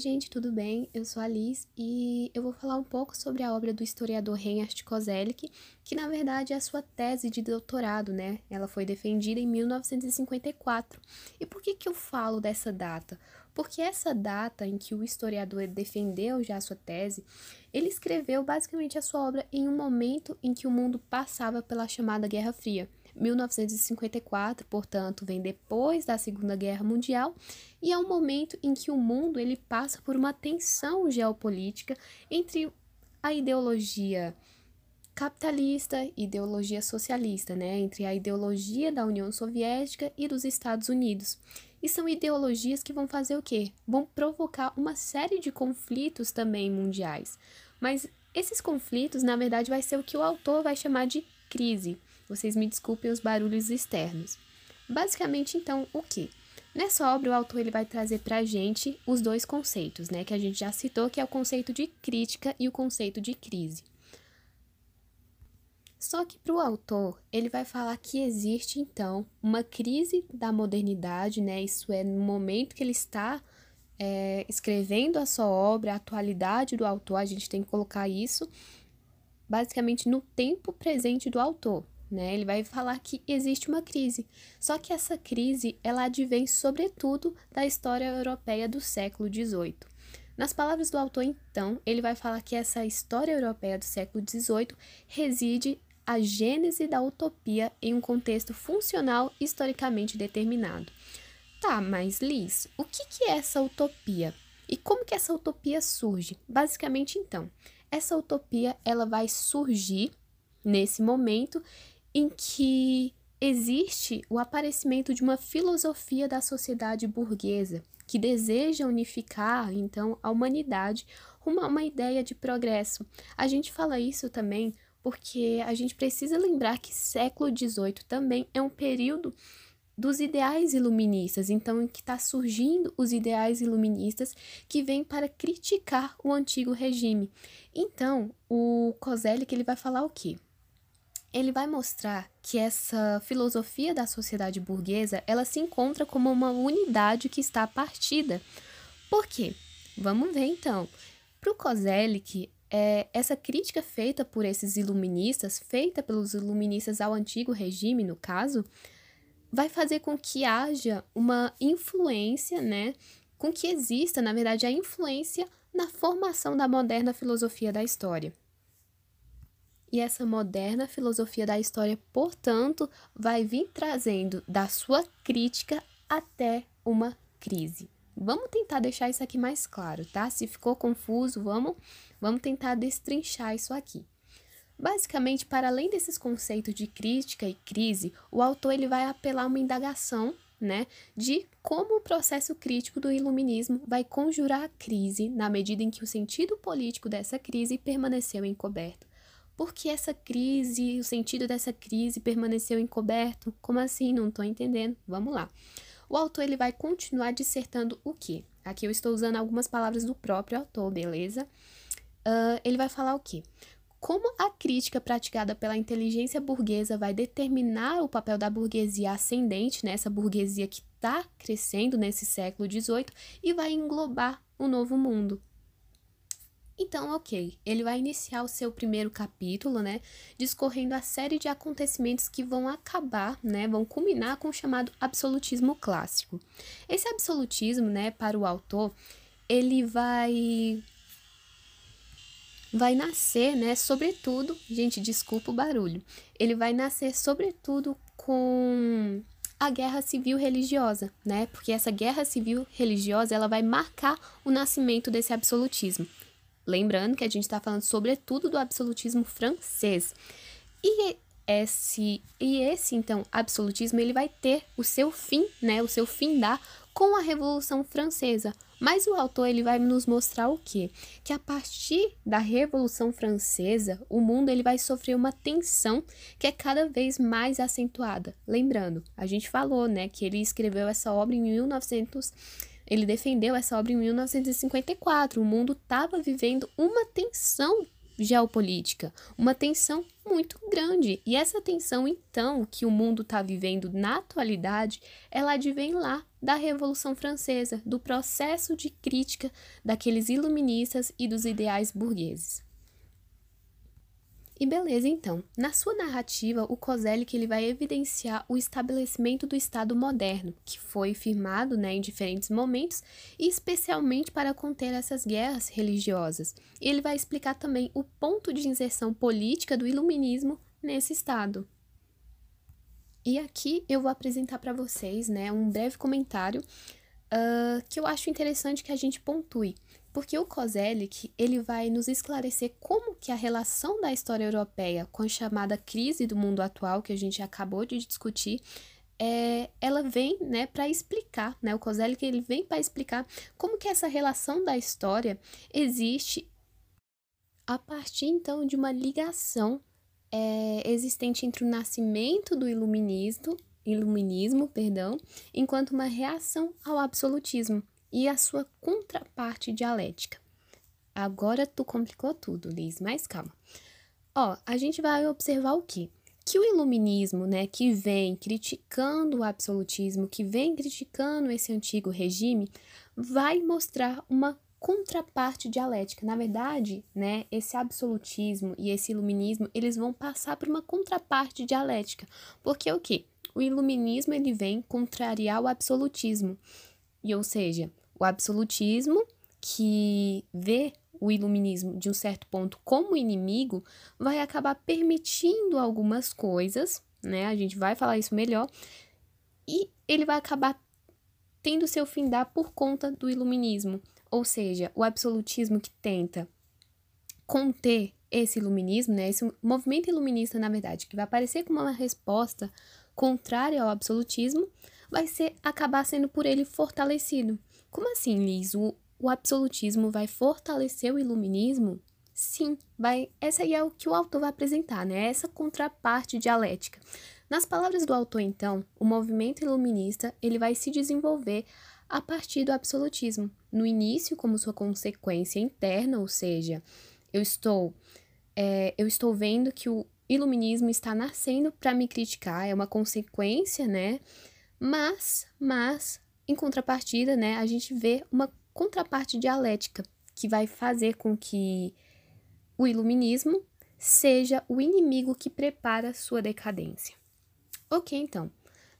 Gente, tudo bem? Eu sou a Liz e eu vou falar um pouco sobre a obra do historiador Reinhard Koselleck, que na verdade é a sua tese de doutorado, né? Ela foi defendida em 1954. E por que que eu falo dessa data? Porque essa data em que o historiador defendeu já a sua tese, ele escreveu basicamente a sua obra em um momento em que o mundo passava pela chamada Guerra Fria. 1954, portanto, vem depois da Segunda Guerra Mundial e é um momento em que o mundo ele passa por uma tensão geopolítica entre a ideologia capitalista e ideologia socialista, né, entre a ideologia da União Soviética e dos Estados Unidos. E são ideologias que vão fazer o quê? Vão provocar uma série de conflitos também mundiais. Mas esses conflitos, na verdade, vai ser o que o autor vai chamar de crise. Vocês me desculpem os barulhos externos. Basicamente, então, o que? Nessa obra, o autor ele vai trazer para a gente os dois conceitos, né, que a gente já citou, que é o conceito de crítica e o conceito de crise. Só que para o autor, ele vai falar que existe, então, uma crise da modernidade, né, isso é no momento que ele está é, escrevendo a sua obra, a atualidade do autor, a gente tem que colocar isso basicamente no tempo presente do autor, né? Ele vai falar que existe uma crise. Só que essa crise, ela advém sobretudo da história europeia do século XVIII. Nas palavras do autor, então, ele vai falar que essa história europeia do século XVIII reside a gênese da utopia em um contexto funcional historicamente determinado. Tá, mas Liz, o que, que é essa utopia? E como que essa utopia surge? Basicamente, então, essa utopia ela vai surgir nesse momento em que existe o aparecimento de uma filosofia da sociedade burguesa que deseja unificar então a humanidade rumo a uma ideia de progresso. A gente fala isso também porque a gente precisa lembrar que século XVIII também é um período dos ideais iluministas, então em que está surgindo os ideais iluministas que vêm para criticar o antigo regime. Então, o Kozelik ele vai falar o quê? Ele vai mostrar que essa filosofia da sociedade burguesa ela se encontra como uma unidade que está partida. Por quê? Vamos ver então. Para o Kozelik, é, essa crítica feita por esses iluministas, feita pelos iluministas ao antigo regime, no caso, vai fazer com que haja uma influência, né? Com que exista, na verdade, a influência na formação da moderna filosofia da história. E essa moderna filosofia da história, portanto, vai vir trazendo da sua crítica até uma crise. Vamos tentar deixar isso aqui mais claro, tá? Se ficou confuso, vamos, vamos tentar destrinchar isso aqui. Basicamente, para além desses conceitos de crítica e crise, o autor ele vai apelar uma indagação, né, de como o processo crítico do iluminismo vai conjurar a crise na medida em que o sentido político dessa crise permaneceu encoberto por que essa crise, o sentido dessa crise permaneceu encoberto? Como assim? Não estou entendendo. Vamos lá. O autor ele vai continuar dissertando o quê? Aqui eu estou usando algumas palavras do próprio autor, beleza? Uh, ele vai falar o quê? Como a crítica praticada pela inteligência burguesa vai determinar o papel da burguesia ascendente, né? essa burguesia que está crescendo nesse século XVIII, e vai englobar o novo mundo. Então, ok, ele vai iniciar o seu primeiro capítulo, né, discorrendo a série de acontecimentos que vão acabar, né, vão culminar com o chamado absolutismo clássico. Esse absolutismo, né, para o autor, ele vai vai nascer, né, sobretudo, gente, desculpa o barulho. Ele vai nascer sobretudo com a guerra civil religiosa, né? Porque essa guerra civil religiosa, ela vai marcar o nascimento desse absolutismo. Lembrando que a gente está falando sobretudo do absolutismo francês. E esse, e esse então absolutismo ele vai ter o seu fim, né, o seu fim dá com a Revolução Francesa. Mas o autor ele vai nos mostrar o quê? Que a partir da Revolução Francesa, o mundo ele vai sofrer uma tensão que é cada vez mais acentuada. Lembrando, a gente falou, né, que ele escreveu essa obra em 1900 ele defendeu essa obra em 1954. O mundo estava vivendo uma tensão geopolítica, uma tensão muito grande. E essa tensão, então, que o mundo está vivendo na atualidade, ela advém lá da Revolução Francesa, do processo de crítica daqueles iluministas e dos ideais burgueses. E beleza, então. Na sua narrativa, o Kozelik ele vai evidenciar o estabelecimento do Estado moderno, que foi firmado né, em diferentes momentos, especialmente para conter essas guerras religiosas. E ele vai explicar também o ponto de inserção política do iluminismo nesse Estado. E aqui eu vou apresentar para vocês né, um breve comentário uh, que eu acho interessante que a gente pontue. Porque o Kozelik, ele vai nos esclarecer como que a relação da história europeia com a chamada crise do mundo atual, que a gente acabou de discutir, é, ela vem né, para explicar, né, o Kozelik ele vem para explicar como que essa relação da história existe a partir então de uma ligação é, existente entre o nascimento do iluminismo, iluminismo, perdão, enquanto uma reação ao absolutismo e a sua contraparte dialética. Agora tu complicou tudo, Liz, mas calma. Ó, a gente vai observar o quê? Que o iluminismo, né, que vem criticando o absolutismo, que vem criticando esse antigo regime, vai mostrar uma contraparte dialética. Na verdade, né, esse absolutismo e esse iluminismo, eles vão passar por uma contraparte dialética. Porque o quê? O iluminismo ele vem contrariar o absolutismo. E ou seja, o absolutismo, que vê o iluminismo de um certo ponto como inimigo, vai acabar permitindo algumas coisas, né? A gente vai falar isso melhor, e ele vai acabar tendo seu fim dar por conta do iluminismo, ou seja, o absolutismo que tenta conter esse iluminismo, né? Esse movimento iluminista, na verdade, que vai aparecer como uma resposta contrária ao absolutismo, vai ser acabar sendo por ele fortalecido. Como assim, Liz? O, o absolutismo vai fortalecer o iluminismo? Sim, vai. Essa aí é o que o autor vai apresentar, né? Essa contraparte dialética. Nas palavras do autor, então, o movimento iluminista ele vai se desenvolver a partir do absolutismo. No início, como sua consequência interna, ou seja, eu estou é, eu estou vendo que o iluminismo está nascendo para me criticar, é uma consequência, né? Mas, mas em contrapartida, né, a gente vê uma contraparte dialética que vai fazer com que o iluminismo seja o inimigo que prepara sua decadência. Ok, então.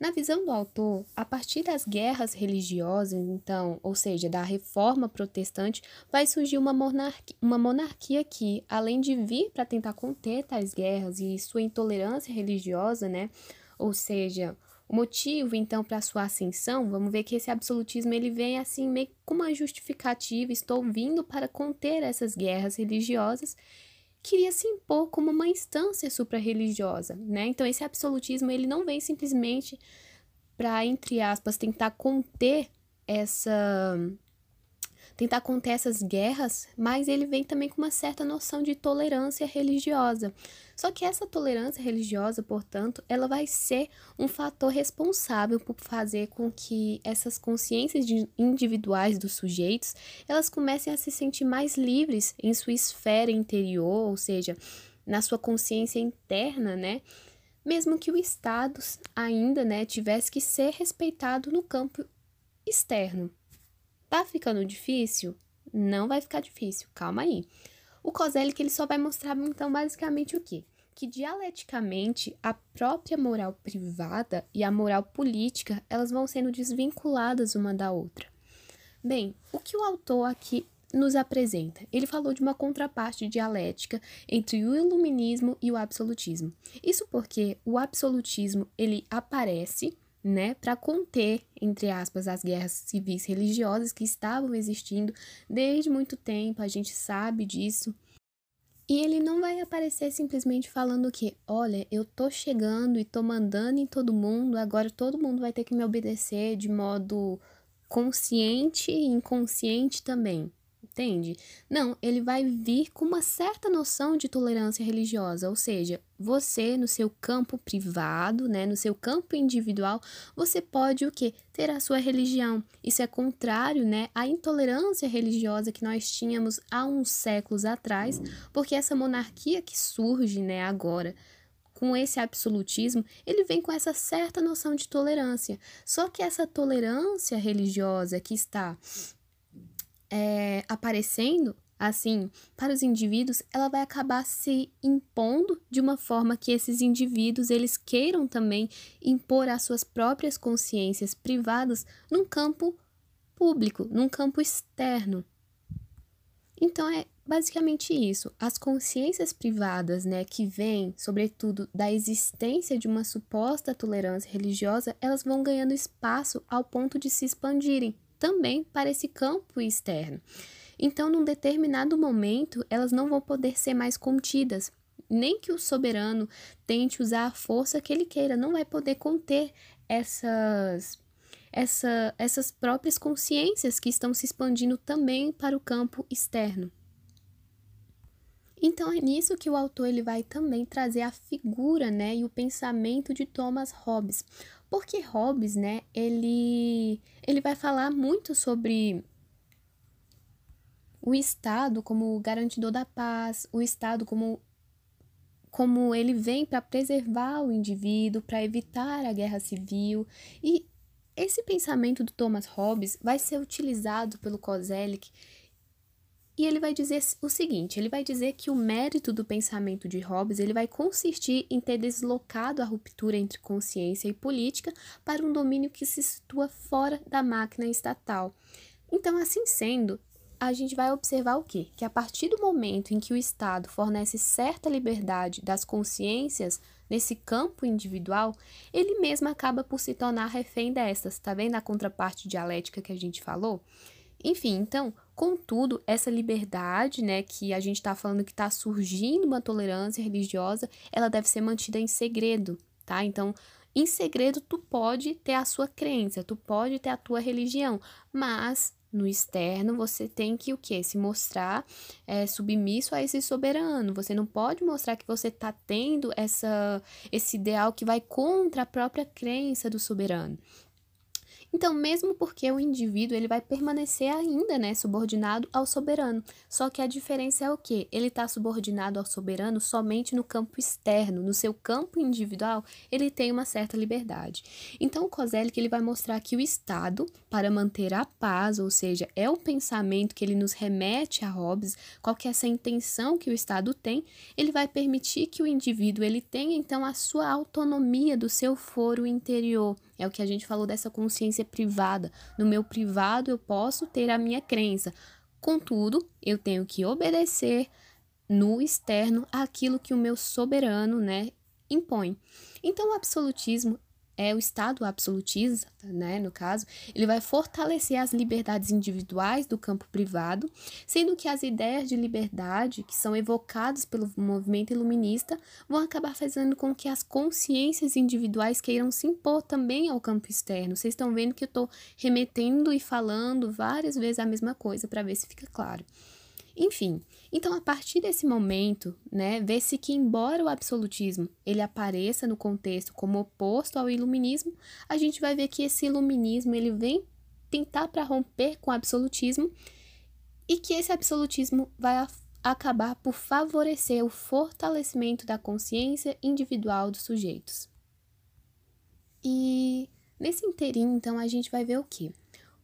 Na visão do autor, a partir das guerras religiosas, então, ou seja, da reforma protestante, vai surgir uma monarquia, uma monarquia que, além de vir para tentar conter tais guerras e sua intolerância religiosa, né, ou seja, o motivo, então, para sua ascensão, vamos ver que esse absolutismo ele vem assim meio com uma justificativa, estou vindo para conter essas guerras religiosas, queria se impor como uma instância supra-religiosa, né? Então esse absolutismo ele não vem simplesmente para entre aspas tentar conter essa tentar conter essas guerras, mas ele vem também com uma certa noção de tolerância religiosa. Só que essa tolerância religiosa, portanto, ela vai ser um fator responsável por fazer com que essas consciências individuais dos sujeitos, elas comecem a se sentir mais livres em sua esfera interior, ou seja, na sua consciência interna, né? Mesmo que o Estado ainda, né, tivesse que ser respeitado no campo externo. Tá ficando difícil? Não vai ficar difícil, calma aí. O Kozelik ele só vai mostrar então basicamente o quê? Que dialeticamente a própria moral privada e a moral política, elas vão sendo desvinculadas uma da outra. Bem, o que o autor aqui nos apresenta? Ele falou de uma contraparte dialética entre o iluminismo e o absolutismo. Isso porque o absolutismo ele aparece né, para conter, entre aspas, as guerras civis religiosas que estavam existindo desde muito tempo, a gente sabe disso. E ele não vai aparecer simplesmente falando que, olha, eu tô chegando e tô mandando em todo mundo, agora todo mundo vai ter que me obedecer de modo consciente e inconsciente também entende? Não, ele vai vir com uma certa noção de tolerância religiosa, ou seja, você no seu campo privado, né, no seu campo individual, você pode o quê? Ter a sua religião. Isso é contrário, né, à intolerância religiosa que nós tínhamos há uns séculos atrás, porque essa monarquia que surge, né, agora, com esse absolutismo, ele vem com essa certa noção de tolerância. Só que essa tolerância religiosa que está é, aparecendo assim para os indivíduos, ela vai acabar se impondo de uma forma que esses indivíduos eles queiram também impor as suas próprias consciências privadas num campo público, num campo externo. Então é basicamente isso. As consciências privadas, né, que vêm, sobretudo, da existência de uma suposta tolerância religiosa, elas vão ganhando espaço ao ponto de se expandirem também para esse campo externo. Então, num determinado momento, elas não vão poder ser mais contidas, nem que o soberano tente usar a força que ele queira, não vai poder conter essas essa, essas próprias consciências que estão se expandindo também para o campo externo. Então é nisso que o autor ele vai também trazer a figura, né, e o pensamento de Thomas Hobbes. Porque Hobbes, né, ele ele vai falar muito sobre o Estado como garantidor da paz, o Estado como como ele vem para preservar o indivíduo, para evitar a guerra civil. E esse pensamento do Thomas Hobbes vai ser utilizado pelo Kozelik e ele vai dizer o seguinte, ele vai dizer que o mérito do pensamento de Hobbes, ele vai consistir em ter deslocado a ruptura entre consciência e política para um domínio que se situa fora da máquina estatal. Então, assim sendo, a gente vai observar o quê? Que a partir do momento em que o Estado fornece certa liberdade das consciências nesse campo individual, ele mesmo acaba por se tornar refém dessas. Tá vendo a contraparte dialética que a gente falou? Enfim, então, contudo, essa liberdade, né, que a gente está falando que está surgindo uma tolerância religiosa, ela deve ser mantida em segredo, tá? Então, em segredo, tu pode ter a sua crença, tu pode ter a tua religião, mas no externo você tem que o que se mostrar é, submisso a esse soberano. Você não pode mostrar que você está tendo essa esse ideal que vai contra a própria crença do soberano então, mesmo porque o indivíduo ele vai permanecer ainda, né, subordinado ao soberano. Só que a diferença é o quê? Ele está subordinado ao soberano somente no campo externo, no seu campo individual, ele tem uma certa liberdade. Então, o Kozelik ele vai mostrar que o Estado, para manter a paz, ou seja, é o pensamento que ele nos remete a Hobbes, qual que é essa intenção que o Estado tem, ele vai permitir que o indivíduo ele tenha então a sua autonomia do seu foro interior é o que a gente falou dessa consciência privada. No meu privado eu posso ter a minha crença. Contudo, eu tenho que obedecer no externo aquilo que o meu soberano, né, impõe. Então, o absolutismo é o Estado absolutista, né, no caso, ele vai fortalecer as liberdades individuais do campo privado, sendo que as ideias de liberdade que são evocadas pelo movimento iluminista vão acabar fazendo com que as consciências individuais queiram se impor também ao campo externo. Vocês estão vendo que eu estou remetendo e falando várias vezes a mesma coisa para ver se fica claro. Enfim, então a partir desse momento, né, vê-se que embora o absolutismo ele apareça no contexto como oposto ao iluminismo, a gente vai ver que esse iluminismo ele vem tentar para romper com o absolutismo e que esse absolutismo vai acabar por favorecer o fortalecimento da consciência individual dos sujeitos. E nesse inteirinho, então, a gente vai ver o que?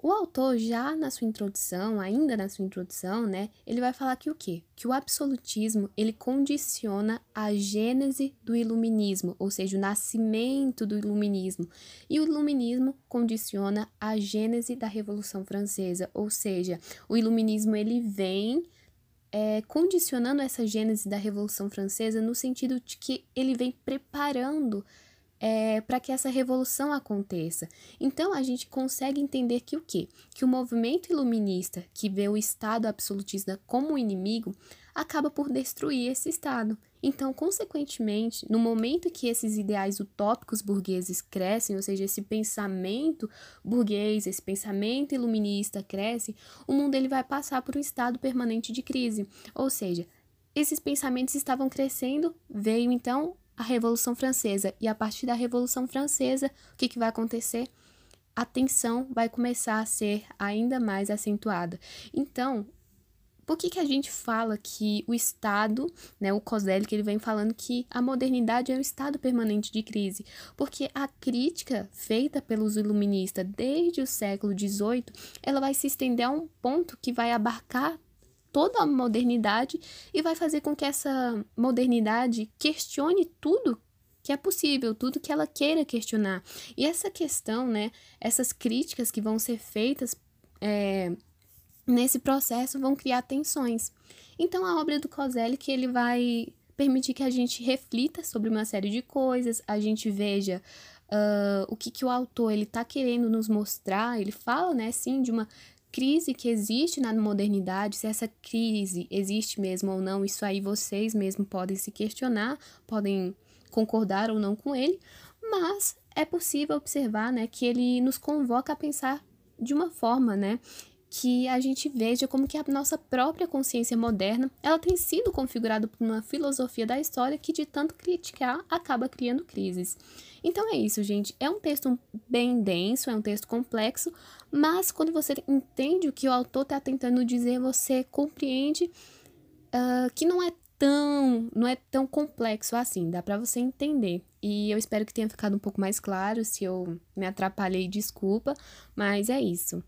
O autor, já na sua introdução, ainda na sua introdução, né, ele vai falar que o quê? Que o absolutismo, ele condiciona a gênese do iluminismo, ou seja, o nascimento do iluminismo. E o iluminismo condiciona a gênese da Revolução Francesa, ou seja, o iluminismo ele vem é, condicionando essa gênese da Revolução Francesa no sentido de que ele vem preparando é, para que essa revolução aconteça. Então a gente consegue entender que o quê? Que o movimento iluminista, que vê o Estado absolutista como inimigo, acaba por destruir esse Estado. Então, consequentemente, no momento que esses ideais utópicos burgueses crescem, ou seja, esse pensamento burguês, esse pensamento iluminista cresce, o mundo ele vai passar por um estado permanente de crise. Ou seja, esses pensamentos estavam crescendo, veio então a Revolução Francesa. E a partir da Revolução Francesa, o que, que vai acontecer? A tensão vai começar a ser ainda mais acentuada. Então, por que, que a gente fala que o Estado, né, o que ele vem falando que a modernidade é um estado permanente de crise? Porque a crítica feita pelos iluministas desde o século XVIII, ela vai se estender a um ponto que vai abarcar toda a modernidade e vai fazer com que essa modernidade questione tudo que é possível, tudo que ela queira questionar. E essa questão, né, essas críticas que vão ser feitas é, nesse processo vão criar tensões. Então, a obra do Coselli que ele vai permitir que a gente reflita sobre uma série de coisas, a gente veja uh, o que, que o autor ele está querendo nos mostrar. Ele fala, né, sim, de uma crise que existe na modernidade, se essa crise existe mesmo ou não, isso aí vocês mesmo podem se questionar, podem concordar ou não com ele, mas é possível observar, né, que ele nos convoca a pensar de uma forma, né, que a gente veja como que a nossa própria consciência moderna, ela tem sido configurada por uma filosofia da história que de tanto criticar acaba criando crises. Então é isso, gente. É um texto bem denso, é um texto complexo, mas quando você entende o que o autor está tentando dizer, você compreende uh, que não é tão, não é tão complexo assim, dá para você entender. E eu espero que tenha ficado um pouco mais claro, se eu me atrapalhei, desculpa, mas é isso.